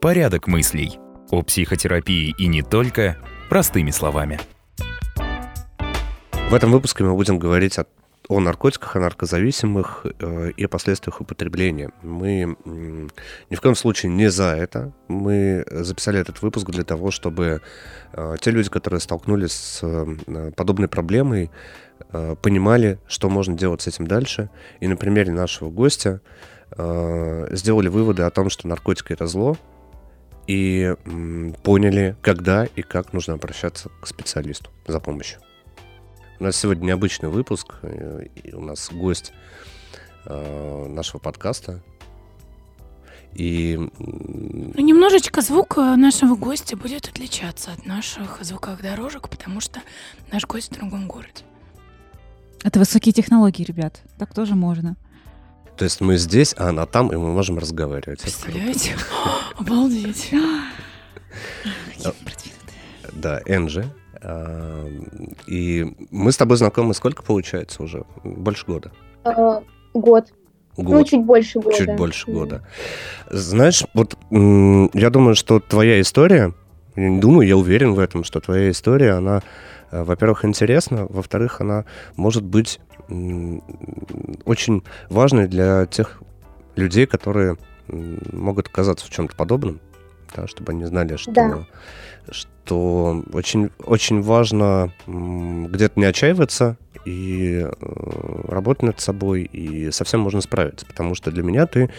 Порядок мыслей. О психотерапии и не только простыми словами. В этом выпуске мы будем говорить о, о наркотиках, о наркозависимых э, и о последствиях употребления. Мы э, ни в коем случае не за это. Мы записали этот выпуск для того, чтобы э, те люди, которые столкнулись с э, подобной проблемой, понимали, что можно делать с этим дальше. И на примере нашего гостя э, сделали выводы о том, что наркотики это зло, и поняли, когда и как нужно обращаться к специалисту за помощью. У нас сегодня необычный выпуск. Э, и у нас гость э, нашего подкаста. И... Ну, немножечко звук э, нашего гостя будет отличаться от наших звуковых дорожек, потому что наш гость в другом городе. Это высокие технологии, ребят. Так тоже можно. То есть мы здесь, а она там, и мы можем разговаривать. Представляете? Обалдеть. Да, Энджи. А, и мы с тобой знакомы сколько получается уже? Больше года? А, год. Год. Ну, чуть больше года. Чуть больше года. Знаешь, вот я думаю, что твоя история, думаю, я уверен в этом, что твоя история, она, э, во-первых, интересна, во-вторых, она может быть очень важной для тех людей, которые могут оказаться в чем-то подобном, да, чтобы они знали, что, да. что очень, очень важно где-то не отчаиваться и э, работать над собой, и совсем можно справиться. Потому что для меня ты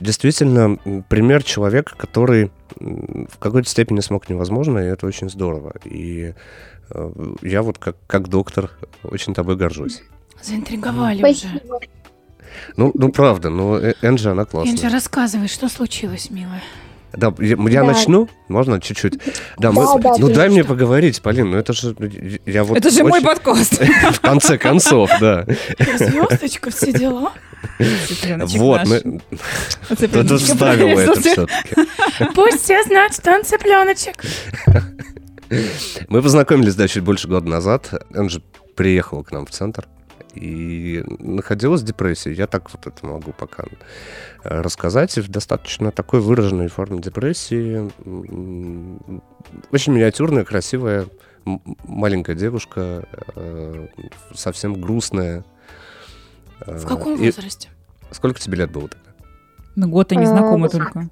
действительно пример человека, который в какой-то степени смог невозможно, и это очень здорово. И э, я вот как, как доктор очень тобой горжусь. Заинтриговали Спасибо. уже. Ну, ну правда, но э, Энджи, она классная. Энджи, рассказывай, что случилось, милая? Да, я, я да. начну? Можно чуть-чуть? Да, да, мы, да ну дай что? мне поговорить, Полин, ну это же... Я вот это же очень... мой подкаст. В конце концов, да. Звездочка, все дела. Вот, мы... Кто-то вставил это все-таки. Пусть все знают, что он цыпленочек. Мы познакомились, да, чуть больше года назад. Энджи приехала к нам в центр и находилась в депрессии. Я так вот это могу пока э, рассказать. И в достаточно такой выраженной форме депрессии. Очень миниатюрная, красивая, маленькая девушка, э, совсем грустная. Э, в каком и... возрасте? Сколько тебе лет было тогда? Ну, год и не знакомы только.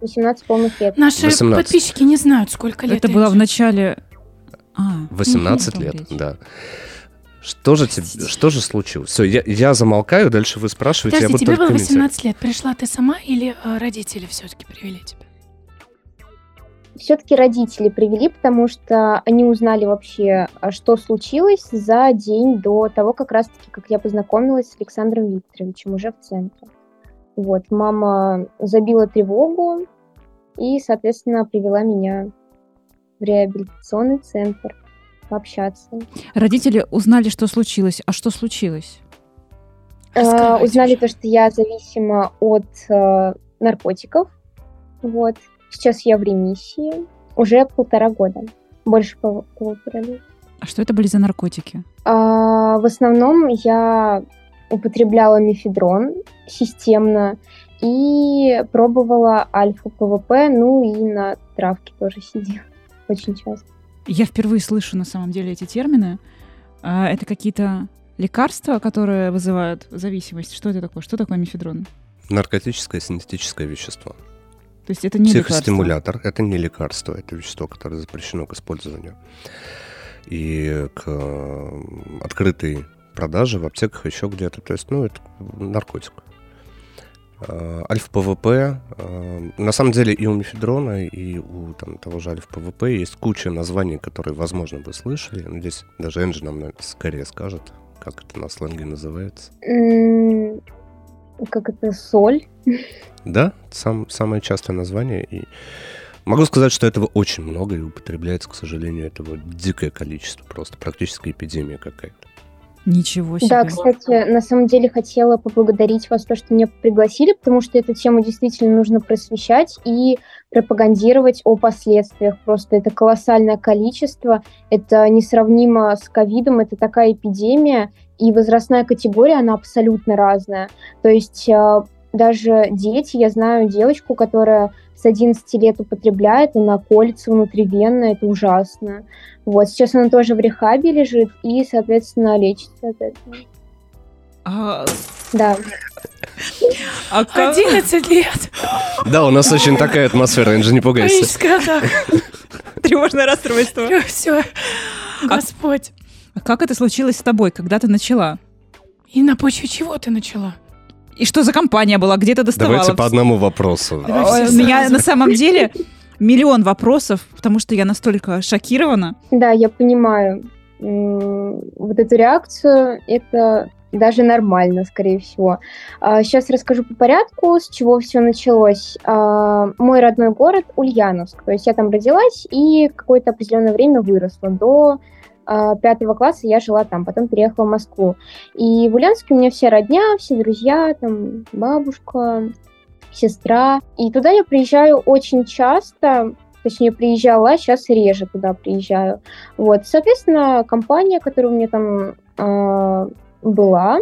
18 полных лет. Наши 18. подписчики не знают, сколько лет. Это было в начале... А, 18 лет, да. Что же, тебе, что же случилось? Все, я, я замолкаю, дальше вы спрашиваете, Подожди, я буду тебе было 18 лет. Пришла ты сама или э, родители все-таки привели тебя? Все-таки родители привели, потому что они узнали вообще, а, что случилось за день до того, как раз-таки, как я познакомилась с Александром Викторовичем уже в центре. Вот, мама забила тревогу и, соответственно, привела меня в реабилитационный центр пообщаться. Родители узнали, что случилось. А что случилось? Э, узнали то, что я зависима от э, наркотиков. Вот. Сейчас я в ремиссии. Уже полтора года. Больше полутора лет. А что это были за наркотики? А, в основном я употребляла мифедрон системно и пробовала альфа-ПВП, ну и на травке тоже сидела очень часто. Я впервые слышу на самом деле эти термины. А, это какие-то лекарства, которые вызывают зависимость. Что это такое? Что такое мифедрон? Наркотическое синтетическое вещество. То есть это не Психостимулятор. лекарство? Это не лекарство, это вещество, которое запрещено к использованию. И к открытой продаже в аптеках еще где-то. То есть, ну, это наркотик. Э, Альфа-ПВП. Э, на самом деле и у мифедрона, и у там, того же Альфа-ПВП есть куча названий, которые, возможно, вы слышали. Но здесь даже Энджи нам скорее скажет, как это на сленге называется. как это, соль? Да, сам, самое частое название. И могу сказать, что этого очень много и употребляется, к сожалению, этого дикое количество. Просто практически эпидемия какая-то. Ничего себе. Да, кстати, на самом деле хотела поблагодарить вас, то, что меня пригласили, потому что эту тему действительно нужно просвещать и пропагандировать о последствиях. Просто это колоссальное количество, это несравнимо с ковидом, это такая эпидемия, и возрастная категория, она абсолютно разная. То есть э, даже дети, я знаю девочку, которая с 11 лет употребляет, и на колется внутривенно, это ужасно. Вот, сейчас она тоже в рехабе лежит и, соответственно, лечится от этого. А, Да. а как- 11 лет. Да, у нас очень такая атмосфера, Энджи, не пугайся. Паническая атака. тревожное расстройство. Все. Господь. А как это случилось с тобой, когда ты начала? И на почве чего ты начала? И что за компания была? Где ты доставала? Давайте по одному вопросу. У меня на самом деле миллион вопросов, потому что я настолько шокирована. Да, я понимаю. Вот эту реакцию, это даже нормально, скорее всего. Сейчас расскажу по порядку, с чего все началось. А, Мой родной город Ульяновск. То есть я там родилась и какое-то определенное время выросла. До а, пятого класса я жила там, потом переехала в Москву. И в Ульяновске у меня все родня, все друзья, там бабушка, сестра. И туда я приезжаю очень часто, точнее приезжала, сейчас реже туда приезжаю. Вот, соответственно, компания, которая у меня там а, была,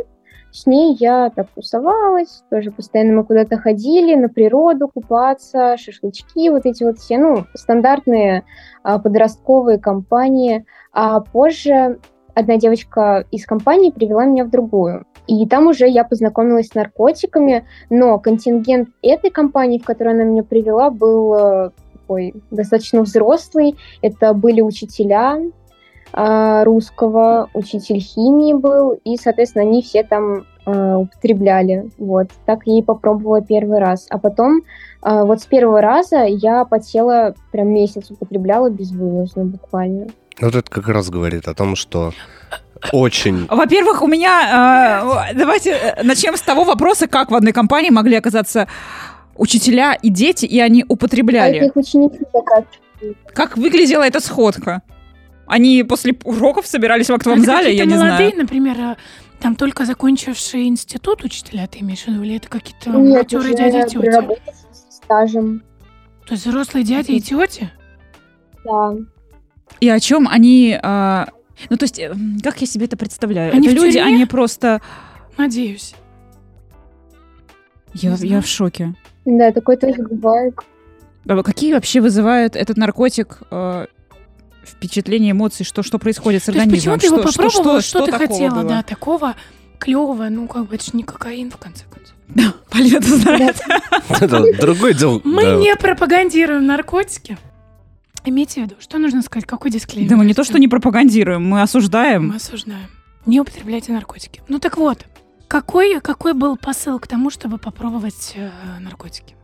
с ней я так тусовалась, тоже постоянно мы куда-то ходили, на природу купаться, шашлычки, вот эти вот все, ну, стандартные а, подростковые компании. А позже одна девочка из компании привела меня в другую. И там уже я познакомилась с наркотиками, но контингент этой компании, в которую она меня привела, был э, такой достаточно взрослый. Это были учителя русского, учитель химии был, и, соответственно, они все там а, употребляли. Вот, так я и попробовала первый раз. А потом, а, вот с первого раза я потела, прям месяц употребляла безвылазно буквально. Вот это как раз говорит о том, что очень... Во-первых, у меня... э, давайте начнем с того вопроса, как в одной компании могли оказаться учителя и дети, и они А употребляли. их ученики как. Как выглядела эта сходка? Они после уроков собирались в актовом Это зале, я какие-то не молодые, знаю. например, а, там только закончившие институт учителя, ты имеешь в виду, или это какие-то матерые дяди и тети? стажем. То есть взрослые дяди и тети? Да. И о чем они... а, Ну, то есть, э, как я себе это представляю? Они это люди, тюрьме? они просто... Надеюсь. Я, я в шоке. Да, такое тоже бывает. А Какие вообще вызывает этот наркотик э, впечатления, эмоции, что, что происходит с То есть организмом? почему ты его Что- что- попробовала, что- что, что ты такого хотела, было? да, такого клевого, ну, как бы, это же не кокаин, в конце концов. Полина, ты знаешь? Это другое дело. Мы да. не пропагандируем наркотики. Имейте в виду, что нужно сказать, какой дисклеймер? Да мы не то, что не пропагандируем, мы осуждаем. Мы осуждаем. Не употребляйте наркотики. Ну так вот, какой, какой был посыл к тому, чтобы попробовать э, наркотики?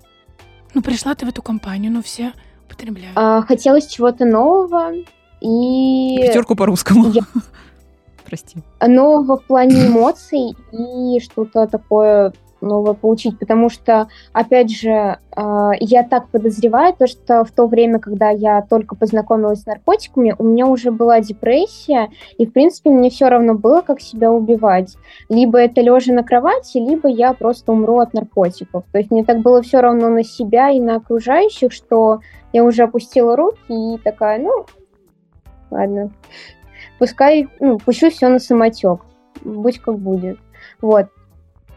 Ну, пришла ты в эту компанию, ну, все употребляют. А, хотелось чего-то нового и Пятерку по-русскому. Я- Прости. нового в плане эмоций и что-то такое новое получить, потому что, опять же, а, я так подозреваю, то, что в то время, когда я только познакомилась с наркотиками, у меня уже была депрессия, и, в принципе, мне все равно было, как себя убивать. Либо это лежа на кровати, либо я просто умру от наркотиков. То есть мне так было все равно на себя и на окружающих, что я уже опустила руки и такая, ну, ладно, пускай, ну, пущу все на самотек, будь как будет. Вот.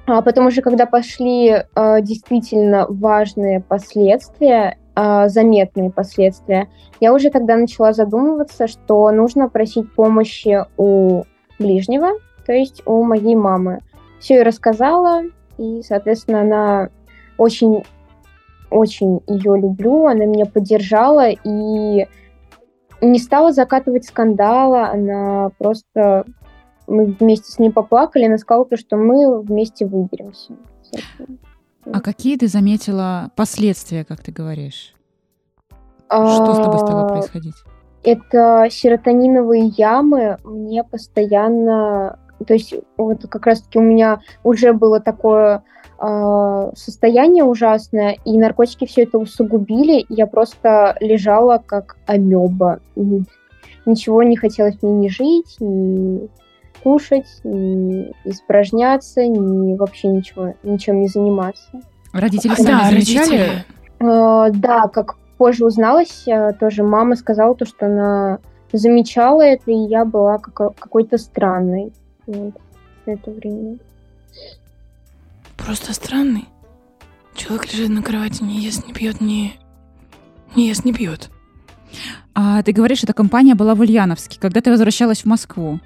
А потом уже, когда пошли э, действительно важные последствия, э, заметные последствия, я уже тогда начала задумываться, что нужно просить помощи у ближнего, то есть у моей мамы. Все ей рассказала, и, соответственно, она очень, очень ее люблю, она меня поддержала и не стала закатывать скандала, она просто мы вместе с ней поплакали, она сказала, то, что мы вместе выберемся. А какие ты заметила последствия, как ты говоришь? Что с тобой стало А, происходить? Это серотониновые ямы мне постоянно... То есть вот как раз-таки у меня уже было такое а, состояние ужасное, и наркотики все это усугубили. Я просто лежала как амеба. И Ничего не хотелось мне ни жить, ни скушать, ни испражняться, ни вообще ничего, ничем не заниматься. Родители сами да, замечали? родители. Э, Да, как позже узналось, э, тоже мама сказала то, что она замечала это, и я была како- какой-то странной вот, в это время. Просто странный. Человек лежит на кровати, не ест, не пьет, не... Не ест, не пьет. А ты говоришь, эта компания была в Ульяновске. Когда ты возвращалась в Москву?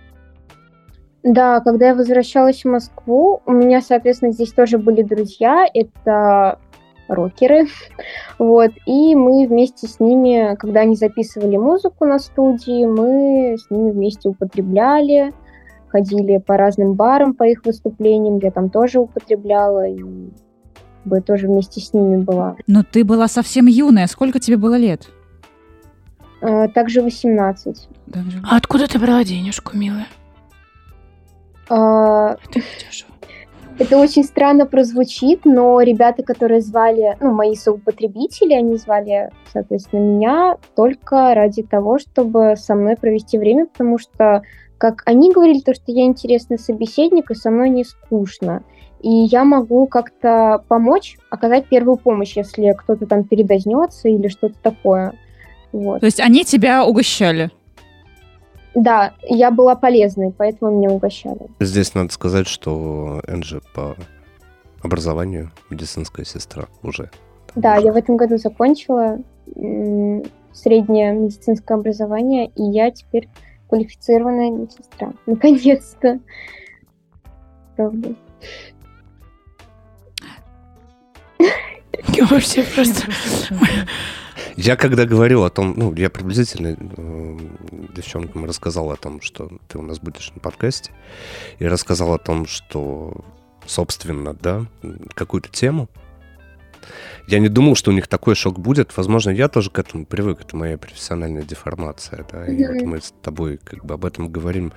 Да, когда я возвращалась в Москву, у меня, соответственно, здесь тоже были друзья, это рокеры, вот, и мы вместе с ними, когда они записывали музыку на студии, мы с ними вместе употребляли, ходили по разным барам по их выступлениям, я там тоже употребляла, и бы тоже вместе с ними была. Но ты была совсем юная. Сколько тебе было лет? А, Также 18. Даже- А откуда ты брала денежку, милая? А, Это очень странно прозвучит, но ребята, которые звали, ну, мои соупотребители, они звали, соответственно, меня только ради того, чтобы со мной провести время, потому что, как они говорили, то, что я интересный собеседник, и со мной не скучно. И я могу как-то помочь, оказать первую помощь, если кто-то там передознется или что-то такое. Вот. То есть они тебя угощали? Да, я была полезной, поэтому меня угощали. Здесь надо сказать, что Энджи по образованию медицинская сестра уже. Да, Уже. я в этом году закончила среднее медицинское образование, и я теперь квалифицированная медсестра. Наконец-то. Правда. Я вообще просто... Я когда говорил о том, ну, я приблизительно э, девчонкам рассказал о том, что ты у нас будешь на подкасте, и рассказал о том, что, собственно, да, какую-то тему. Я не думал, что у них такой шок будет. Возможно, я тоже к этому привык. Это моя профессиональная деформация, да. И вот мы с тобой как бы об этом говорим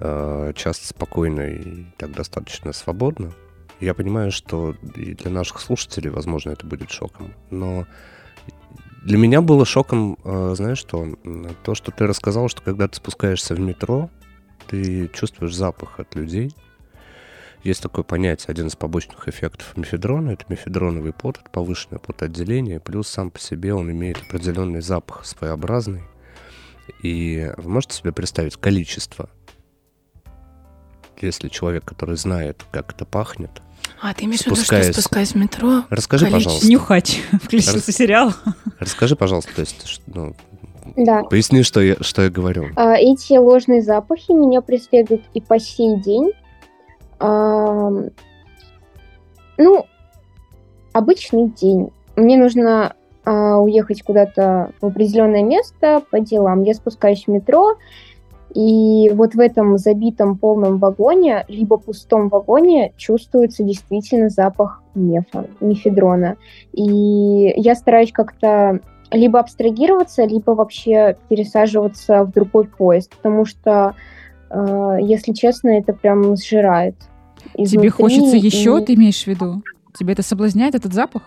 э, часто спокойно и так достаточно свободно. Я понимаю, что и для наших слушателей, возможно, это будет шоком. Но для меня было шоком, э, знаешь что, то, что ты рассказал, что когда ты спускаешься в метро, ты чувствуешь запах от людей. Есть такое понятие, один из побочных эффектов мефедрона, это мефедроновый пот, это повышенное потоотделение, плюс сам по себе он имеет определенный запах своеобразный. И вы можете себе представить количество, если человек, который знает, как это пахнет. А, ты имеешь в виду, что Спускаясь. в метро? Расскажи, Количество. пожалуйста. Нюхач. Включился сериал. Расскажи, пожалуйста, то есть, ну, Да. поясни, что я, что я говорю. А, Эти ложные запахи меня преследуют и по сей день. Ам, Ну, обычный день. Мне нужно а, уехать куда-то в определенное место по делам. Я спускаюсь в метро, и вот в этом забитом полном вагоне, либо пустом вагоне, чувствуется действительно запах мефа, мефедрона. И я стараюсь как-то либо абстрагироваться, либо вообще пересаживаться в другой поезд, потому что, э, если честно, это прям сжирает. Тебе изнутри, хочется и- еще, ты имеешь в виду? Тебе это соблазняет, этот запах?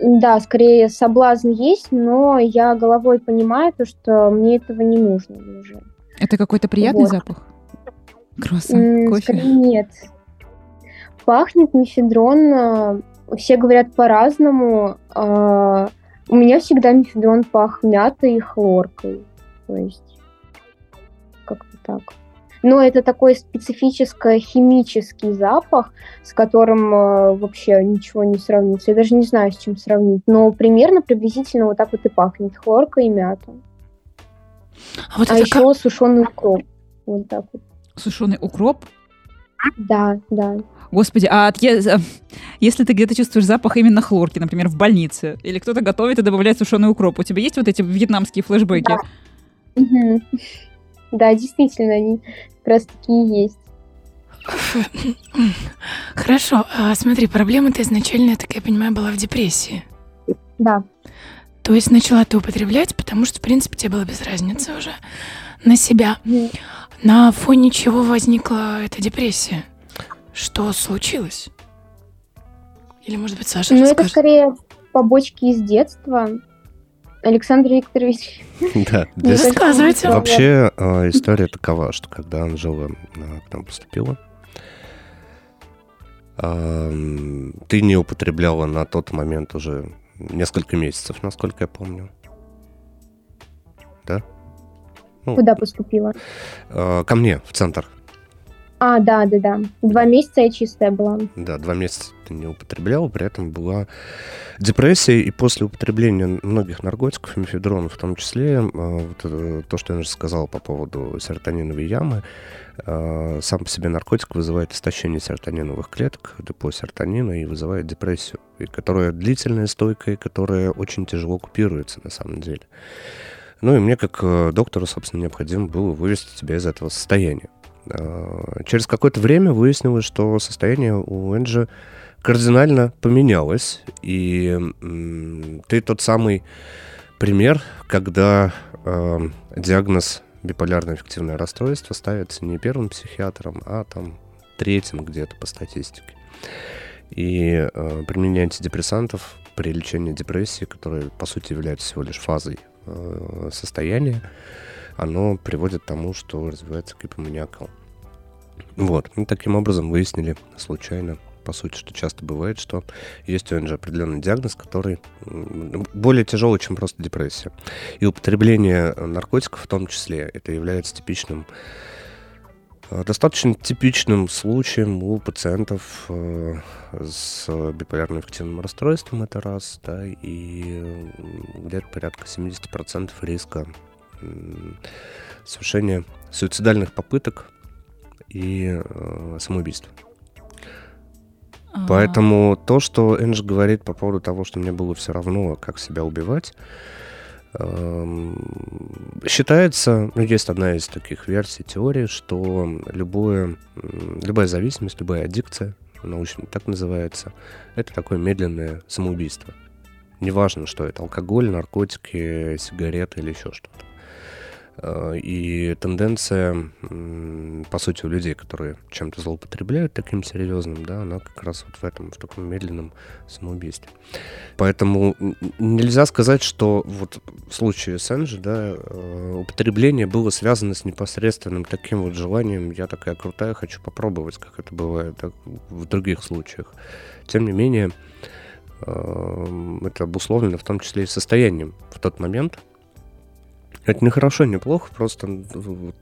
Да, скорее соблазн есть, но я головой понимаю то, что мне этого не нужно уже. Это какой-то приятный Вот. запах? Круассан, М, кофе. Нет. Пахнет мефедрон, а, все говорят по-разному. а, У меня всегда мефедрон пах мятой и хлоркой. То есть как-то так. Но это такой специфический химический запах, с которым а, вообще ничего не сравнится. Я даже не знаю, с чем сравнить. Но примерно, приблизительно вот так вот и пахнет. Хлорка и мята. А вот а это еще как... сушеный укроп. Вот так вот. Сушеный укроп. Да, да. Господи, а от э, если ты где-то чувствуешь запах именно хлорки, например, в больнице, или кто-то готовит и добавляет сушеный укроп, у тебя есть вот эти вьетнамские флешбеки? Да. Мгм. Да, действительно, они как раз таки и есть. Хорошо, а смотри, проблема-то изначально, я так я понимаю, была в депрессии. Да. То есть начала ты употреблять, потому что, в принципе, тебе было без разницы уже на себя. На фоне чего возникла эта депрессия? Что случилось? Или, может быть, Саша Ну, это расскажет? скорее побочки из детства. Александр Викторович. Да, здесь рассказывайте. вообще э, история такова, что когда Анжела э, к нам поступила, ты не употребляла на тот момент уже несколько месяцев, насколько я помню. Да? Ну, Куда поступила? э, ко мне, в центр. А, да, да, да. Два месяца я чистая была. Да, два месяца ты не употреблял, при этом была депрессия, и после употребления многих наркотиков, мефедрона в том числе, э, вот это то, что я уже сказал по поводу серотониновой ямы, э, сам по себе наркотик вызывает истощение серотониновых клеток, депо серотонина, и вызывает депрессию, и которая длительная, стойкая, которая очень тяжело купируется на самом деле. Ну и мне, как э, доктору, собственно, необходимо было вывести тебя из этого состояния. Через какое-то время выяснилось, что состояние у Энджи кардинально поменялось, и ты тот самый пример, когда э, диагноз биполярное аффективное расстройство ставится не первым психиатром, а там третьим где-то по статистике. И э, применение антидепрессантов при лечении депрессии, которая по сути является всего лишь фазой э, состояния, оно приводит к тому, что развивается гипоманиакал. Вот, и таким образом выяснили случайно, по сути, что часто бывает, что есть у Энджи определенный диагноз, который более тяжелый, чем просто депрессия. И употребление наркотиков в том числе, это является типичным э, Достаточно типичным случаем у пациентов э, с биполярным аффективным расстройством, это раз, да, и где-то порядка 70% риска совершения суицидальных попыток и э, Поэтому то, что Эндж говорит по поводу того, что мне было все равно, как себя убивать, эм, считается, ну, есть одна из таких версий теории, что любое, любая зависимость, любая аддикция, научно так называется, это такое медленное самоубийство. Неважно, что это, алкоголь, наркотики, сигареты или еще что-то. Э, И тенденция, по сути, у людей, которые чем-то злоупотребляют таким серьезным, да, она как раз вот в этом, в таком медленном самоубийстве. Поэтому нельзя сказать, что вот в случае с Энджи, да, э, употребление было связано с непосредственным таким вот желанием, я такая крутая, хочу попробовать, как это бывает да, в других случаях. Тем не менее, э, это обусловлено в том числе и состоянием в тот момент, это не хорошо, не плохо, просто вот,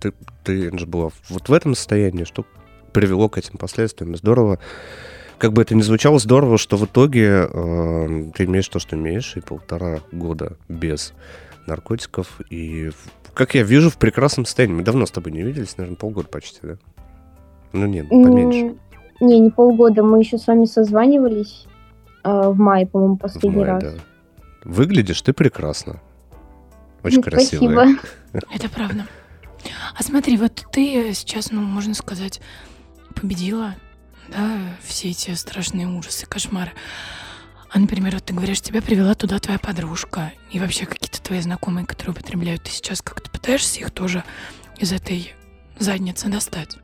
ты, ты Энджи, была вот в этом состоянии, что привело к этим последствиям. Здорово, как бы это ни звучало, здорово, что в итоге э, ты имеешь то, что имеешь, и полтора года без наркотиков, и, в- как я вижу, в прекрасном состоянии. Мы давно с тобой не виделись, наверное, полгода почти, да? Ну нет, поменьше. Не, не полгода. Мы еще с вами созванивались э, в мае, по-моему, В последний мае, раз. да. Выглядишь ты прекрасно. Очень красивая. Спасибо. Это правда. А смотри, вот ты сейчас, ну, можно сказать, победила, да, все эти страшные ужасы, кошмары. А, например, вот ты говоришь, тебя привела туда твоя подружка и вообще какие-то твои знакомые, которые употребляют. Ты сейчас как-то пытаешься их тоже из этой задницы достать?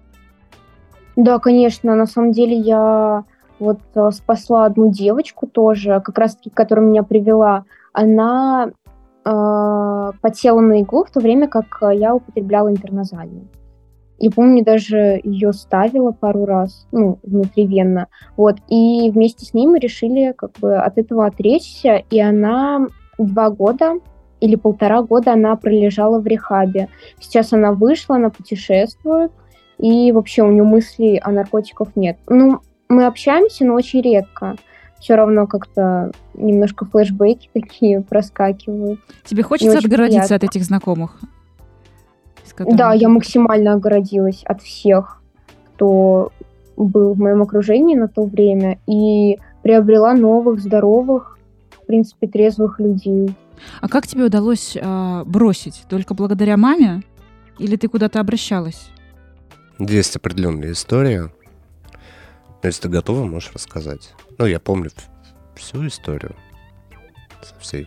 Да, конечно. На самом деле я вот э, спасла одну девочку тоже, как раз-таки, которая меня привела. Она э, подсела на иглу в то время, как э, я употребляла интерназальную. И помню, даже ее ставила пару раз, ну, внутривенно. Вот. И вместе с ней мы решили как бы от этого отречься. И она два года или полтора года она пролежала в рехабе. Сейчас она вышла, она путешествует, и вообще у нее мыслей о наркотиках нет. Ну, мы общаемся, но очень редко. Все равно как-то немножко флешбеки такие проскакивают. Тебе хочется отгородиться приятно. от этих знакомых? которыми Да, я максимально огородилась от всех, кто был в моем окружении на то время, и приобрела новых, здоровых, в принципе, трезвых людей. А как тебе удалось а, бросить? Только благодаря маме? Или ты куда-то обращалась? Есть определенная история. Если ты готова, можешь рассказать. Ну, я помню всю историю. Со всей.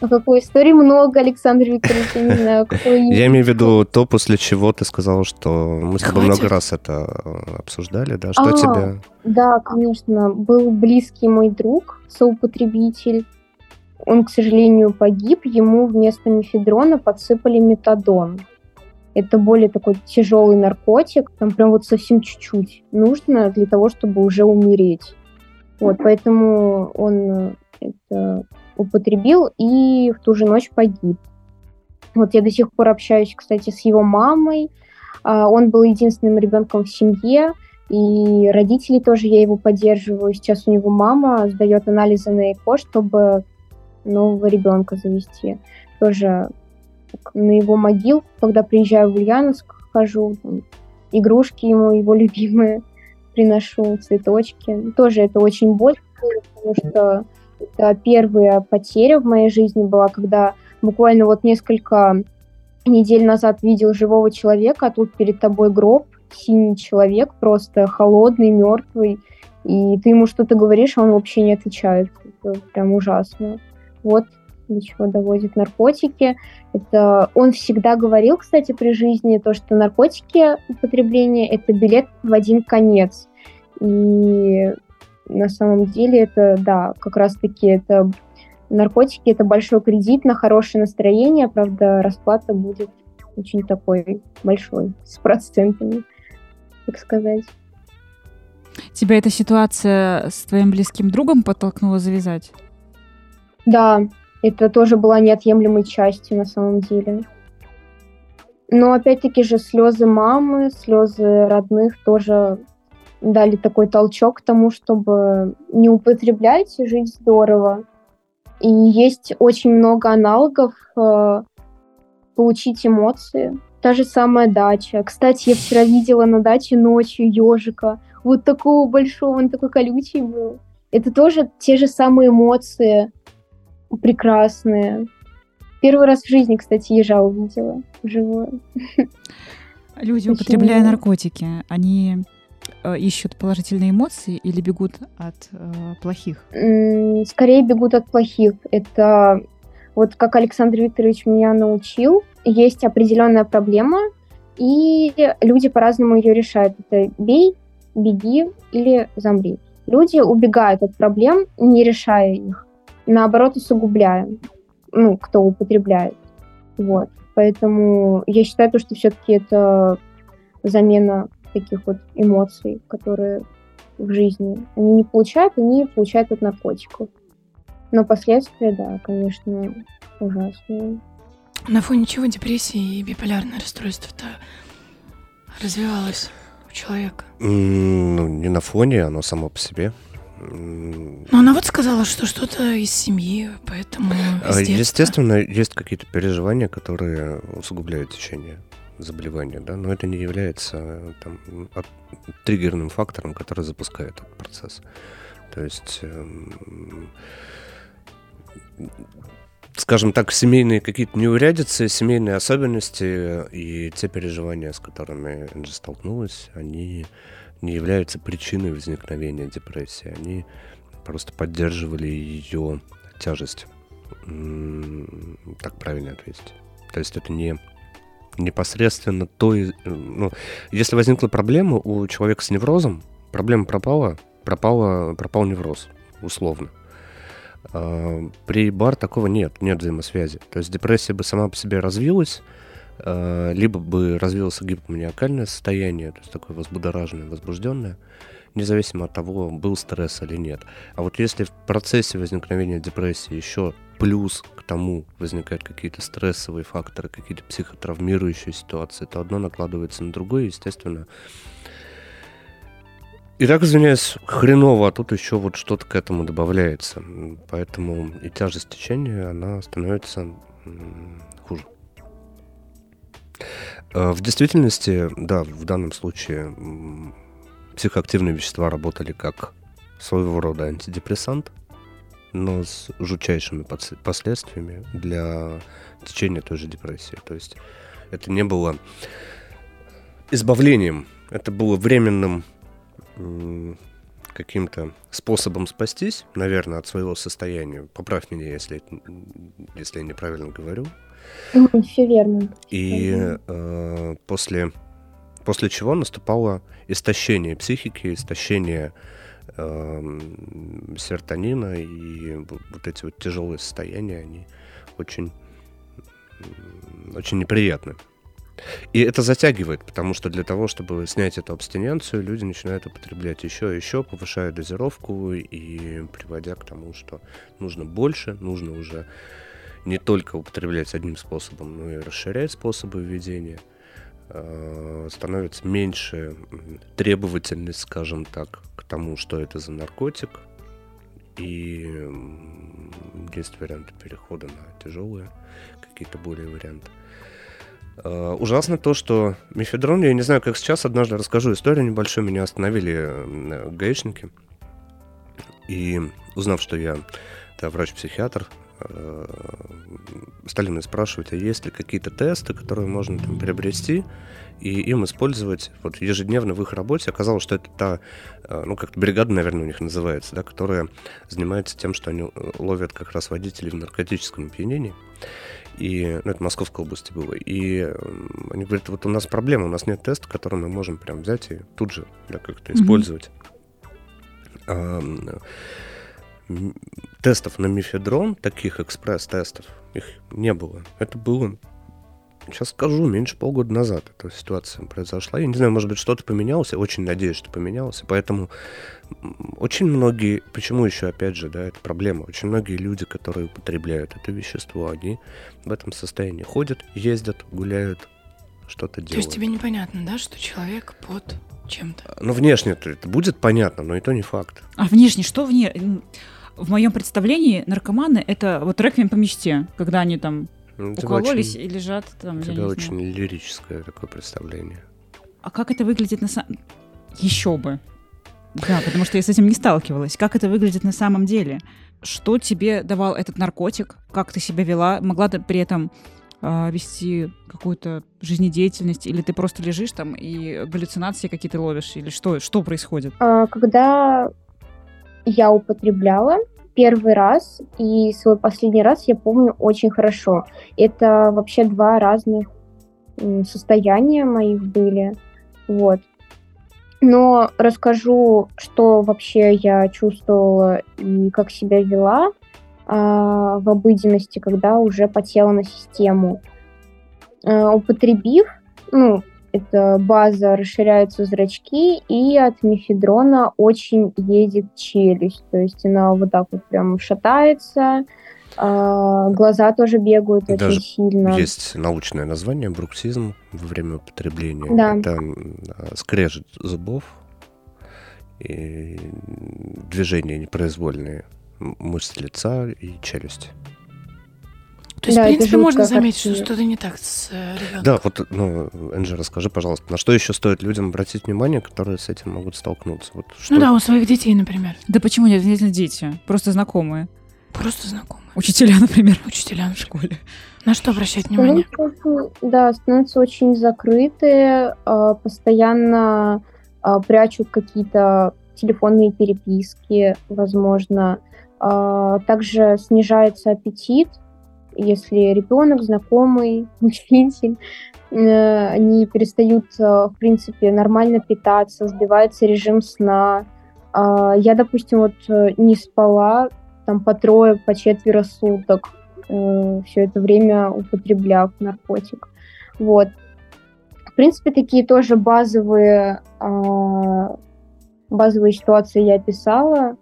А какой истории много, Александр Викторович, я не знаю, какой... Я имею в виду то, после чего ты сказала, что мы с тобой много раз это э, обсуждали, да? Что А. тебя... Да, конечно, был близкий мой друг, соупотребитель. он, к сожалению, погиб, ему вместо мефедрона подсыпали метадон. Это более такой тяжелый наркотик, там прям вот совсем чуть-чуть нужно для того, чтобы уже умереть. Вот, поэтому он это употребил и в ту же ночь погиб. Вот я до сих пор общаюсь, кстати, с его мамой. А, он был единственным ребенком в семье, и родители тоже я его поддерживаю. Сейчас у него мама сдает анализы на ЭКО, чтобы нового ребенка завести. Тоже на его могил, когда приезжаю в Ульяновск, хожу, там, игрушки ему, его любимые, приношу, цветочки. Тоже это очень больно, потому что это первая потеря в моей жизни была, когда буквально вот несколько недель назад видел живого человека, а тут перед тобой гроб, синий человек, просто холодный, мертвый, и ты ему что-то говоришь, а он вообще не отвечает. Это прям ужасно. Вот до чего доводят наркотики. Это он всегда говорил, кстати, при жизни, то, что наркотики употребление – это билет в один конец. И на самом деле это, да, как раз-таки это наркотики – это большой кредит на хорошее настроение, правда, расплата будет очень такой большой, с процентами, так сказать. Тебя эта ситуация с твоим близким другом подтолкнула завязать? Да, это тоже была неотъемлемой частью на самом деле. Но опять-таки же слезы мамы, слезы родных тоже дали такой толчок к тому, чтобы не употреблять, жить здорово. И есть очень много аналогов э, получить эмоции. Та же самая дача. Кстати, я вчера видела на даче ночью ежика. Вот такого большого, он такой колючий был. Это тоже те же самые эмоции прекрасные. Первый раз в жизни, кстати, ежа увидела вживую. Люди, употребляя наркотики, они э, ищут положительные эмоции или бегут от э, плохих? Скорее бегут от плохих. Это вот как Александр Викторович меня научил, есть определенная проблема, и люди по-разному ее решают. Это бей, беги или замри. Люди убегают от проблем, не решая их наоборот, усугубляем, ну, кто употребляет. Вот. Поэтому я считаю, то, что все-таки это замена таких вот эмоций, которые в жизни они не получают, они получают от наркотиков. Но последствия, да, конечно, ужасные. На фоне чего депрессия и биполярное расстройство-то развивалось у человека? Ну, не на фоне, оно само по себе. Ну, она вот сказала, что что-то из семьи, поэтому а, Естественно, есть какие-то переживания, которые усугубляют течение заболевания, да, но это не является там, триггерным фактором, который запускает этот процесс. То есть, эм, скажем так, семейные какие-то неурядицы, семейные особенности и те переживания, с которыми Энджи столкнулась, они не являются причиной возникновения депрессии. Они просто поддерживали ее тяжесть. Так правильно ответить. То есть это не непосредственно то, ну, если возникла проблема у человека с неврозом, проблема пропала, пропала, пропал невроз, условно. А, при бар такого нет, нет взаимосвязи. То есть депрессия бы сама по себе развилась, либо бы развилось гипоманиакальное состояние, то есть такое возбудораженное, возбужденное, независимо от того, был стресс или нет. А вот если в процессе возникновения депрессии еще плюс к тому возникают какие-то стрессовые факторы, какие-то психотравмирующие ситуации, то одно накладывается на другое, естественно. И так, извиняюсь, хреново, а тут еще вот что-то к этому добавляется. Поэтому и тяжесть течения, она становится. Э, в действительности, да, в данном случае психоактивные вещества работали как своего рода антидепрессант, но с жутчайшими последствиями для течения той же депрессии. То есть это не было избавлением, это было временным каким-то способом спастись, наверное, от своего состояния. Поправь меня, если, если я неправильно говорю. Все верно. И э, после, после чего наступало истощение психики, истощение эм, серотонина, и вот эти вот тяжелые состояния, они очень, очень неприятны. И это затягивает, потому что для того, чтобы снять эту абстиненцию, люди начинают употреблять еще и еще, повышая дозировку и приводя к тому, что нужно больше, нужно уже не только употреблять одним способом, но и расширять способы введения. Э, становится меньше требовательность, скажем так, к тому, что это за наркотик. И есть варианты перехода на тяжелые, какие-то более варианты. Uh, ужасно то, что мифедрон, я не знаю, как сейчас, однажды расскажу историю небольшую, меня остановили uh, гаишники, и узнав, что я да, врач-психиатр, Э, стали меня спрашивать, а есть ли какие-то тесты, которые можно там приобрести и им использовать вот ежедневно в их работе. Оказалось, что это та, э, ну, как-то бригада, наверное, у них называется, да, которая занимается тем, что они э, ловят как раз водителей в наркотическом опьянении. И, ну, это в Московской области было. И они говорят, вот у нас проблема, у нас нет теста, который мы можем прям взять и тут же да, как-то mm-hmm. использовать тестов на мифедрон, таких экспресс-тестов, их не было. Это было, сейчас скажу, меньше полгода назад эта ситуация произошла. Я не знаю, может быть, что-то поменялось, я очень надеюсь, что поменялось. Поэтому очень многие, почему еще, опять же, да, это проблема, очень многие люди, которые употребляют это вещество, они в этом состоянии ходят, ездят, гуляют, что-то делают. То есть тебе непонятно, да, что человек под чем-то? Ну, внешне это будет понятно, но и то не факт. А внешне что вне? В моем представлении наркоманы это вот реквием по мечте, когда они там ну, укололись очень, и лежат там. У тебя очень знаю. лирическое такое представление. А как это выглядит на самом... Еще бы. Да, потому что я с этим не сталкивалась. Как это выглядит на самом деле? Что тебе давал этот наркотик? Как ты себя вела? Могла ты при этом э, вести какую-то жизнедеятельность? Или ты просто лежишь там и галлюцинации какие-то ловишь? Или что, что происходит? А, когда я употребляла первый раз, и свой последний раз я помню очень хорошо. Это вообще два разных состояния моих были. Вот. Но расскажу, что вообще я чувствовала и как себя вела а, в обыденности, когда уже потела на систему. А, употребив, ну, это база, расширяются зрачки, и от мифедрона очень едет челюсть. То есть она вот так вот прям шатается, а, глаза тоже бегают Даже очень сильно. Есть научное название бруксизм во время употребления. Да. Это скрежет зубов и движения непроизвольные мышц лица и челюсти. То есть, да, в принципе, можно заметить, что что-то не так с э, ребенком. Да, вот, ну, Энджи, расскажи, пожалуйста, на что еще стоит людям обратить внимание, которые с этим могут столкнуться? Вот что... Ну да, у своих детей, например. Да почему не обязательно дети? Просто знакомые. Просто знакомые. Учителя, например. Учителя в школе. На что обращать внимание? Да, становятся очень закрытые, а, постоянно а, прячут какие-то телефонные переписки, возможно. А, также снижается аппетит, если ребенок, знакомый, учитель, э, они перестают, э, в принципе, нормально питаться, сбивается режим сна. А, я, допустим, вот э, не спала там по трое, по четверо суток, все это время употребляв наркотик. Вот. В принципе, такие тоже базовые, а, базовые ситуации я описала,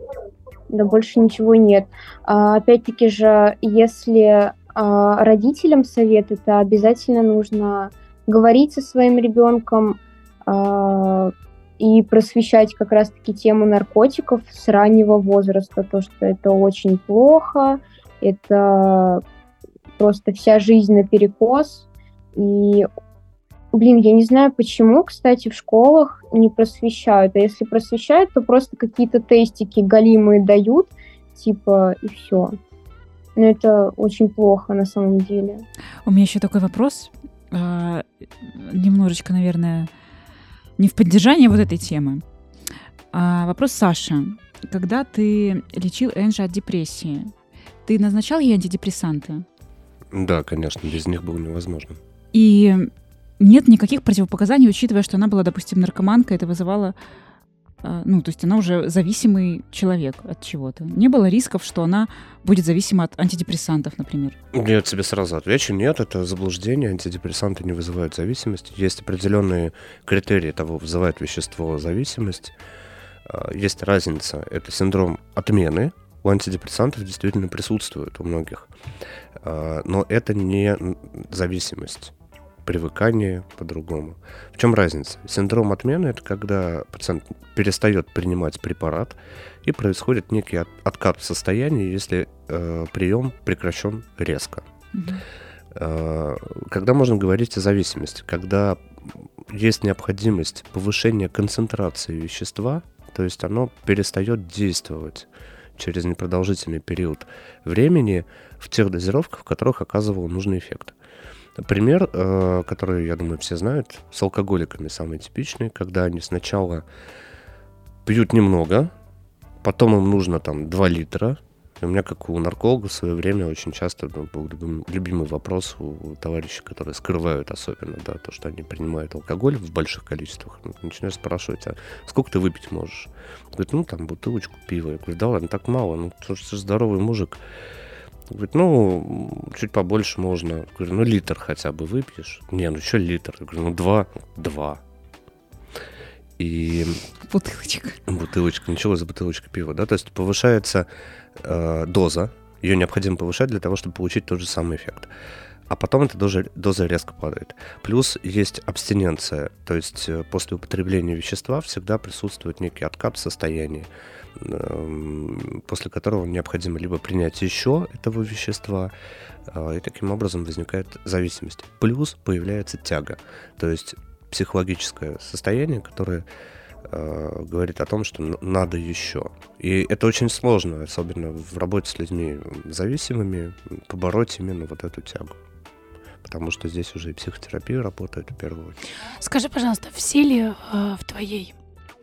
да больше ничего нет. А, опять-таки же, если родителям совет это обязательно нужно говорить со своим ребенком а, и просвещать как раз-таки тему наркотиков с раннего возраста, то, что это очень плохо, это просто вся жизнь на перекос. И, блин, я не знаю почему, кстати, в школах не просвещают. А если просвещают, то просто какие-то тестики галимые дают, типа, и все. Но это очень плохо на самом деле. У меня еще такой вопрос. А, немножечко, наверное, не в поддержание вот этой темы. А, вопрос Саша. Когда ты лечил Энджи от депрессии, ты назначал ей антидепрессанты? Да, конечно, без них было невозможно. И нет никаких противопоказаний, учитывая, что она была, допустим, наркоманка, это вызывало ну, то есть она уже зависимый человек от чего-то. Не было рисков, что она будет зависима от антидепрессантов, например? Я тебе сразу отвечу, нет, это заблуждение, антидепрессанты не вызывают зависимость. Есть определенные критерии того, вызывает вещество зависимость. А, есть разница, это синдром отмены, у антидепрессантов действительно присутствует у многих, а, но это не зависимость привыкание по-другому. В чем разница? Синдром отмены – это когда пациент перестает принимать препарат, и происходит некий от, откат в состоянии, если э, прием прекращен резко. Mm-hmm. Э, когда можно говорить о зависимости? Когда есть необходимость повышения концентрации вещества, то есть оно перестает действовать через непродолжительный период времени в тех дозировках, в которых оказывал нужный эффект. Пример, э, который, я думаю, все знают, с алкоголиками самый типичный, когда они сначала пьют немного, потом им нужно там 2 литра. И у меня, как у нарколога, в свое время очень часто ну, был любим, любимый вопрос у товарищей, которые скрывают особенно, да, то, что они принимают алкоголь в больших количествах. Ну, начинаешь спрашивать, а сколько ты выпить можешь? Говорит, ну, там, бутылочку пива. Я говорю, да ладно, так мало, ну, ты же здоровый мужик. Говорит, ну, чуть побольше можно. Говорю, ну, литр хотя бы выпьешь. Не, ну, что литр? Я говорю, ну, два. Два. И... Бутылочка. Бутылочка. Ничего за бутылочка пива, да? То есть повышается э, доза. Ее необходимо повышать для того, чтобы получить тот же самый эффект. А потом эта доза, доза резко падает. Плюс есть абстиненция. То есть э, после употребления вещества всегда присутствует некий откат в состоянии. Эм, после которого необходимо либо принять еще этого вещества, а, и таким образом возникает зависимость. Плюс появляется тяга, то есть психологическое состояние, которое э, говорит о том, что надо еще. И это очень сложно, особенно в работе с людьми зависимыми, побороть именно вот эту тягу. Потому что здесь уже и психотерапия работает в первую очередь. Скажи, пожалуйста, все ли э, в твоей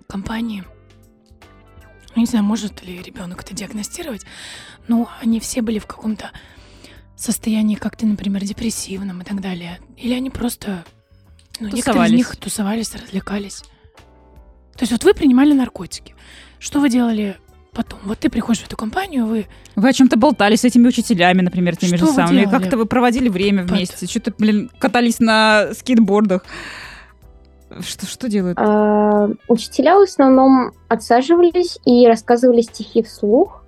компании не знаю, может ли ребенок это диагностировать, но они все были в каком-то состоянии, как ты, например, депрессивном и так далее. Или они просто, ну, некоторые из них тусовались, развлекались. То есть вот вы принимали наркотики. Что вы делали потом? Вот ты приходишь в эту компанию, вы... Вы о чем-то болтали с этими учителями, например, теми что же самыми. Как-то вы проводили время вместе, Под... что-то, блин, катались на скейтбордах. Что, что делают? А, учителя в основном отсаживались и рассказывали стихи вслух.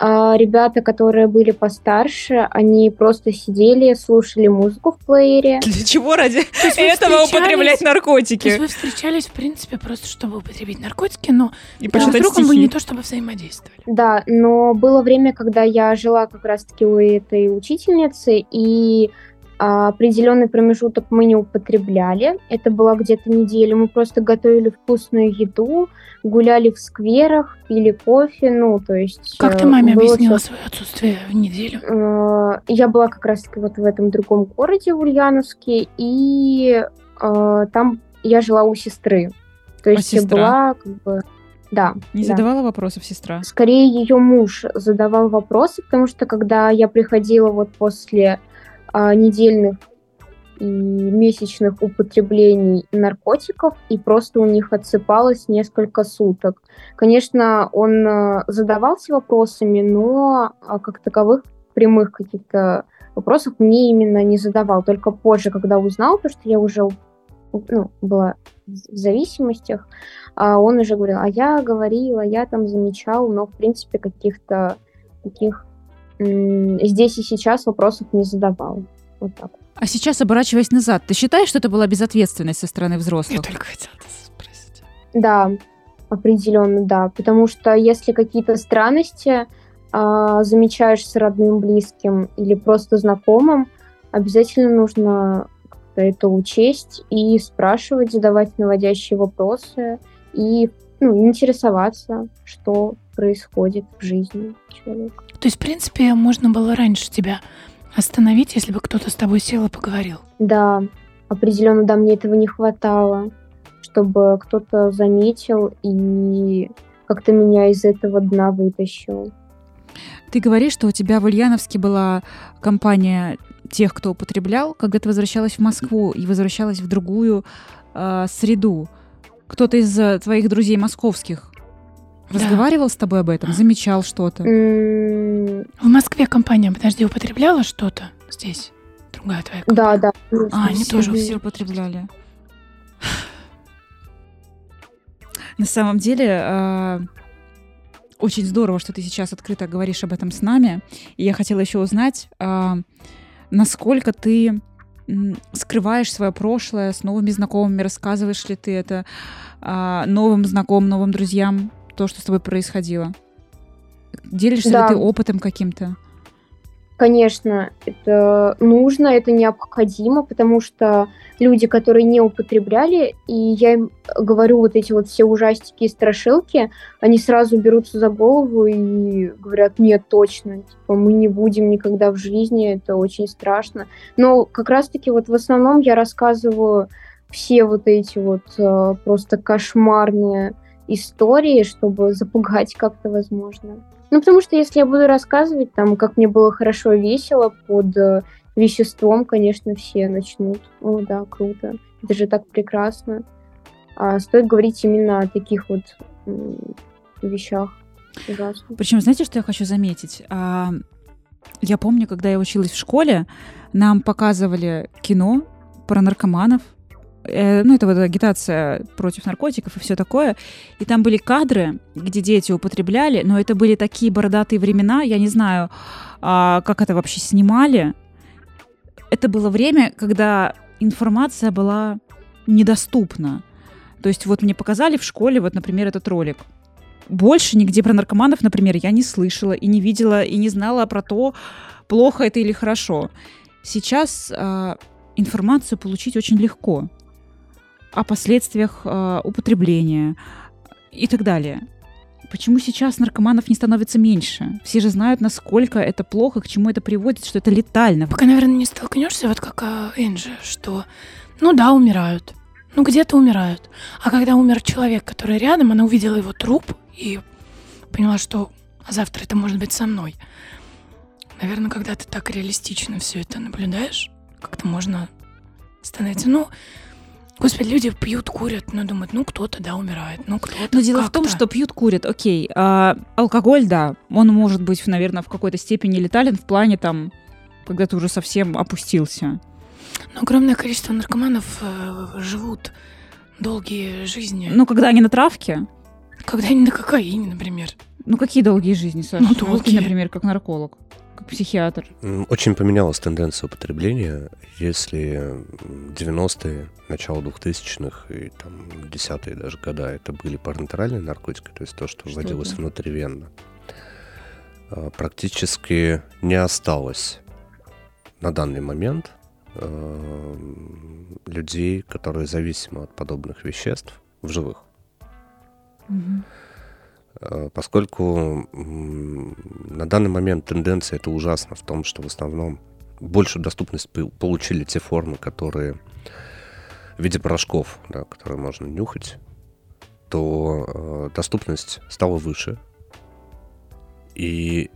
А ребята, которые были постарше, они просто сидели, слушали музыку в плеере. Для чего ради этого употреблять наркотики? То есть вы встречались, в принципе, просто чтобы употребить наркотики, но и друг с другом вы не то чтобы взаимодействовали. Да, но было время, когда я жила как раз-таки у этой учительницы, и определенный промежуток мы не употребляли. Это была где-то неделя. Мы просто готовили вкусную еду, гуляли в скверах, пили кофе. Ну, то есть... Как ты э, маме объяснила все... свое отсутствие в неделю? Э, я была как раз-таки вот в этом другом городе, в Ульяновске, и э, там я жила у сестры. То а есть а была как бы... Да. Не да. задавала вопросов сестра? Скорее ее муж задавал вопросы, потому что когда я приходила вот после а, недельных и месячных употреблений наркотиков, и просто у них отсыпалось несколько суток. Конечно, он а, задавался вопросами, но а, как таковых прямых каких-то вопросов мне именно не задавал. Только позже, когда узнал, то, что я уже ну, была в зависимостях, он уже говорил, а я говорила, я там замечал, но в принципе каких-то таких здесь и сейчас вопросов не задавал. Вот так. А сейчас, оборачиваясь назад, ты считаешь, что это была безответственность со стороны взрослых? Я только хотела спросить. Да, определенно, да. Потому что если какие-то странности а, замечаешь с родным, близким или просто знакомым, обязательно нужно это учесть и спрашивать, задавать наводящие вопросы и ну, интересоваться, что происходит в жизни человека. То есть, в принципе, можно было раньше тебя остановить, если бы кто-то с тобой сел и поговорил? Да, определенно, да, мне этого не хватало, чтобы кто-то заметил и как-то меня из этого дна вытащил. Ты говоришь, что у тебя в Ульяновске была компания тех, кто употреблял, когда ты возвращалась в Москву и возвращалась в другую э, среду. Кто-то из э, твоих друзей московских Да. разговаривал с тобой об этом, замечал что-то? В Москве компания, подожди, употребляла что-то здесь? Другая твоя Да, компания? да. А, они Все- тоже все употребляли. На самом деле, э, очень здорово, что ты сейчас открыто говоришь об этом с нами. И я хотела еще узнать, э, насколько ты скрываешь свое прошлое с новыми знакомыми, рассказываешь ли ты это а, новым знакомым, новым друзьям, то, что с тобой происходило? Делишься Да. ли ты опытом каким-то? Конечно, это нужно, это необходимо, потому что люди, которые не употребляли, и я им говорю вот эти вот все ужастики и страшилки, они сразу берутся за голову и говорят, нет, точно, типа, мы не будем никогда в жизни, это очень страшно. Но как раз-таки вот в основном я рассказываю все вот эти вот э, просто кошмарные истории, чтобы запугать как-то возможно. Ну, потому что если я буду рассказывать, там, как мне было хорошо весело под э, веществом, конечно, все начнут. О, да, круто. Это же так прекрасно. А стоит говорить именно о таких вот м, вещах. Ужасно. Причем, знаете, что я хочу заметить? А, Я помню, когда я училась в школе, нам показывали кино про наркоманов. Э, Ну, это вот агитация против наркотиков и все такое. И там были кадры, где дети употребляли, но это были такие бородатые времена, я не знаю, а, как это вообще снимали. Это было время, когда информация была недоступна. То есть вот мне показали в школе, вот, например, этот ролик. Больше нигде про наркоманов, например, я не слышала и не видела, и не знала про то, плохо это или хорошо. Сейчас а, информацию получить очень легко о последствиях а, употребления и так далее. Почему сейчас наркоманов не становится меньше? Все же знают, насколько это плохо, к чему это приводит, что это летально. Пока, наверное, не столкнешься, вот как а, Энджи, что, ну да, умирают. Ну, где-то умирают. А когда умер человек, который рядом, она увидела его труп и поняла, что а завтра это может быть со мной. Наверное, когда ты так реалистично все это наблюдаешь, как-то можно становиться. Ну, господи, люди пьют, курят, но думают, ну, кто-то, да, умирает, ну, кто-то Но дело в том, что пьют, курят, окей. А алкоголь, да, он может быть, наверное, в какой-то степени летален в плане там, когда ты уже совсем опустился. Но огромное количество наркоманов э, живут долгие жизни. Ну, когда они на травке, Когда они на кокаине, например. ну какие долгие жизни, Саша? Ну, Вот ты, долгие. например, как нарколог, как психиатр. Очень поменялась тенденция употребления. Если м, 90-е, начало 2000-х и там 10-е даже года это были паранатуральные наркотики, то есть то, что Что вводилось это? внутривенно, а, практически не осталось на данный момент э, людей, которые зависимы от подобных веществ в живых. Э, Поскольку м, на данный момент тенденция это ужасно в том, что в основном большую доступность получили те формы, которые в виде порошков, да, которые можно нюхать, то э, доступность стала выше. И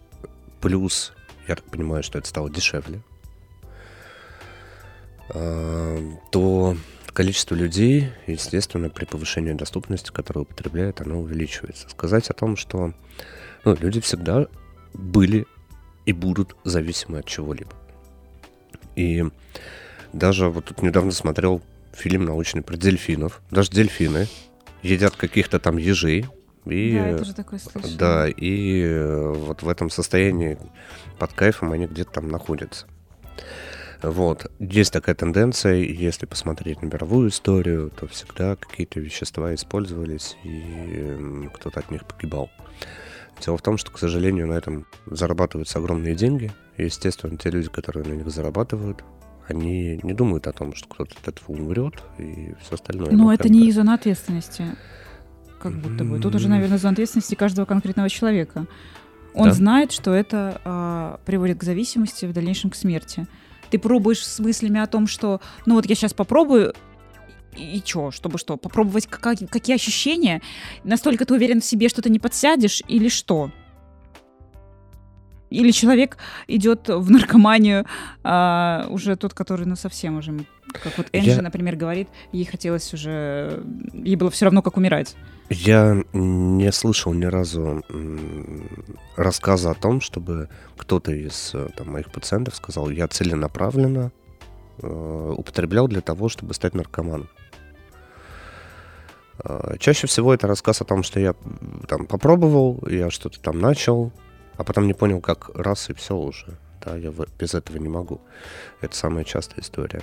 плюс, я так понимаю, что это стало дешевле, э, то количество людей, естественно, при повышении доступности, которые употребляют, оно увеличивается. Сказать о том, что ну, люди всегда были и будут зависимы от чего-либо. И даже вот тут недавно смотрел фильм научный про дельфинов. Даже дельфины едят каких-то там ежей. И, да, это же такое слышно. да, и э, вот в этом состоянии под кайфом они где-то там находятся. Вот. Есть такая тенденция, если посмотреть на мировую историю, то всегда какие-то вещества использовались, и м, кто-то от них погибал. Дело в том, что, к сожалению, на этом зарабатываются огромные деньги. И, естественно, те люди, которые на них зарабатывают, они не думают о том, что кто-то от этого умрет и все остальное. Но Ну, это не их зона ответственности. Как будто бы. Тут уже, наверное, зона ответственности каждого конкретного человека. Он Да. знает, что это а, приводит к зависимости, в дальнейшем к смерти. Ты пробуешь с мыслями о том, что, ну вот я сейчас попробую, и, и чё, чтобы что, попробовать кака- какие ощущения? Настолько ты уверен в себе, что ты не подсядешь, или что? Или человек идет в наркоманию, а, уже тот, который, ну, совсем уже Как вот Энджи, Я- например, говорит, ей хотелось уже... Ей было все равно, как умирать. Я не слышал ни разу рассказа о том, чтобы кто-то из э, там, моих пациентов сказал, я целенаправленно э, употреблял для того, чтобы стать наркоманом. Э, Чаще всего это рассказ о том, что я там попробовал, я что-то там начал, а потом не понял, как раз и все уже. Да, я без этого не могу. Это самая частая история.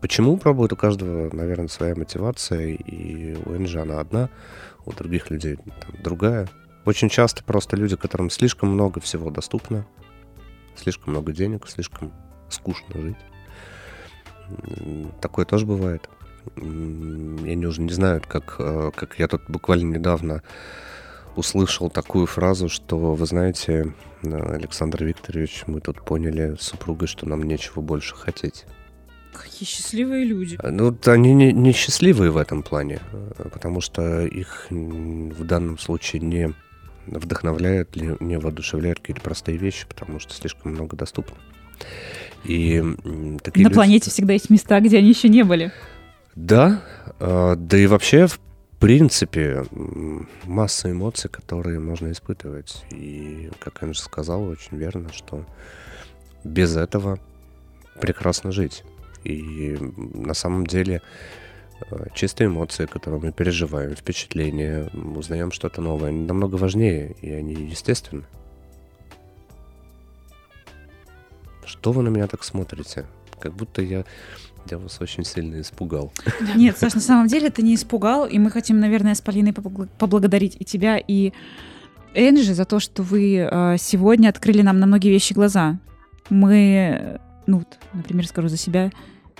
Почему пробуют? У каждого, наверное, своя мотивация, и у Энджи она одна, у других людей там, другая. Очень часто просто люди, которым слишком много всего доступно, слишком много денег, слишком скучно жить. Такое тоже бывает. И они уже не знают, как, э, как я тут буквально недавно услышал такую фразу, что, вы знаете, э, Александр Викторович, мы тут поняли с супругой, что нам нечего больше хотеть. Какие счастливые люди. Ну, вот они не, не счастливые в этом плане, э, потому что их в данном случае не вдохновляют, не воодушевляют какие-то простые вещи, потому что слишком много доступно. И такие На люди- планете всегда есть места, где они еще не были. Да, э, да и вообще, в принципе, масса эмоций, которые можно испытывать. И, как Энджи сказал, очень верно, что без этого прекрасно жить. И на самом деле э, чистые эмоции, которые мы переживаем, впечатления, узнаем что-то новое, они намного важнее, и они естественны. Что вы на меня так смотрите? Как будто я, я вас очень сильно испугал. Нет, Саш, на самом деле ты не испугал, и мы хотим, наверное, с Полиной поблаго- поблагодарить и тебя, и Энджи за то, что вы э, сегодня открыли нам на многие вещи глаза. Мы, ну, вот, например, скажу за себя,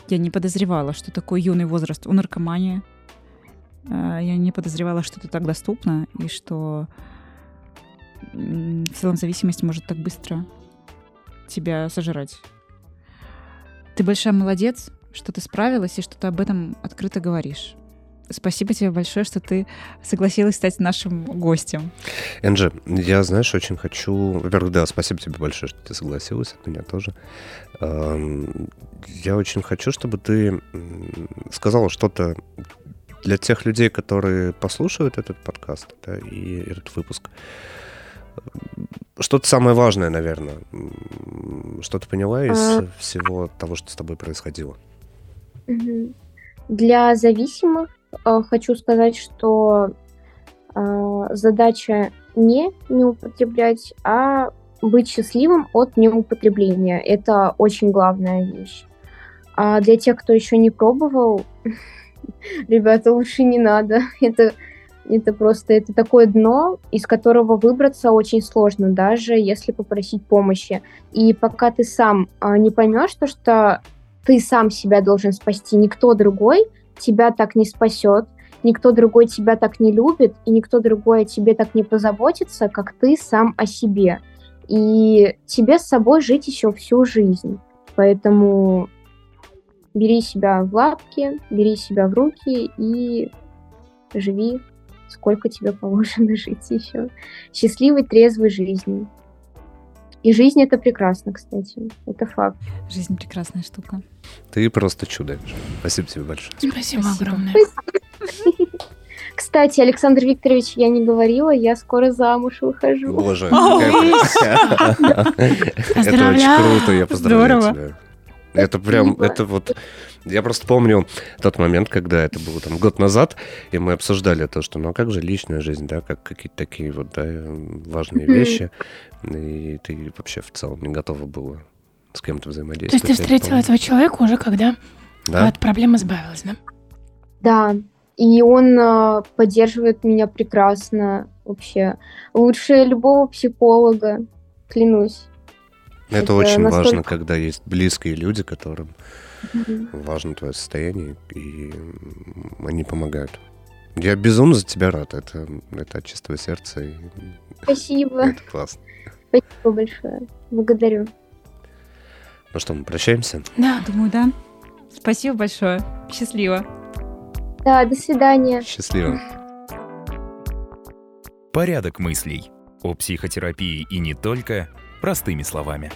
я не подозревала, что такой юный возраст у наркомании. Э, Я не подозревала, что это так доступно, и что в целом зависимость может так быстро тебя сожрать. Ты большая молодец, что ты справилась и что ты об этом открыто говоришь. Спасибо тебе большое, что ты согласилась стать нашим гостем. Энджи, я, знаешь, очень хочу... Во-первых, да, спасибо тебе большое, что ты согласилась, от меня тоже. Я очень хочу, чтобы ты сказала что-то для тех людей, которые послушают этот подкаст да, и этот выпуск. Что-то самое важное, наверное. Что ты поняла из А. всего того, что с тобой происходило? Для зависимых хочу сказать, что э, задача не не употреблять, а быть счастливым от неупотребления. Это очень главная вещь. А для тех, кто еще не пробовал, ребята, лучше не надо. Это, это просто это такое дно, из которого выбраться очень сложно, даже если попросить помощи. И пока ты сам а, не поймешь, то, что ты сам себя должен спасти, никто другой тебя так не спасет, никто другой тебя так не любит, и никто другой о тебе так не позаботится, как ты сам о себе. И тебе с собой жить еще всю жизнь. Поэтому бери себя в лапки, бери себя в руки и живи, сколько тебе положено жить еще. Счастливой, трезвой жизни. И жизнь это прекрасно, кстати. Это факт. Жизнь прекрасная штука. Ты просто чудо. Спасибо тебе большое. Спасибо, Спасибо. огромное. Кстати, Александр Викторович, я не говорила, я скоро замуж выхожу. Боже. Это очень круто, я поздравляю тебя. Это прям, это вот... Я просто помню тот момент, когда это было там год назад, и мы обсуждали то, что ну а как же личная жизнь, да, как какие-то такие вот да, важные Мгм. вещи, и ты вообще в целом не готова была с кем-то То взаимодействовать. есть ты встретила этого человека уже, когда Да? от проблем избавилась, да? Да, и он а, поддерживает меня прекрасно вообще. Лучше любого психолога, клянусь. Это, это очень настолько- важно, когда есть близкие люди, которым Мгм. важно твое состояние, и они помогают. Я безумно за тебя рад. Это, это от чистого сердца. И Спасибо, это классно. спасибо большое. Благодарю. Ну что, мы прощаемся? Да. Думаю, да. Спасибо большое. Счастливо. Да, до свидания. Счастливо. Порядок мыслей. О психотерапии и не только простыми словами.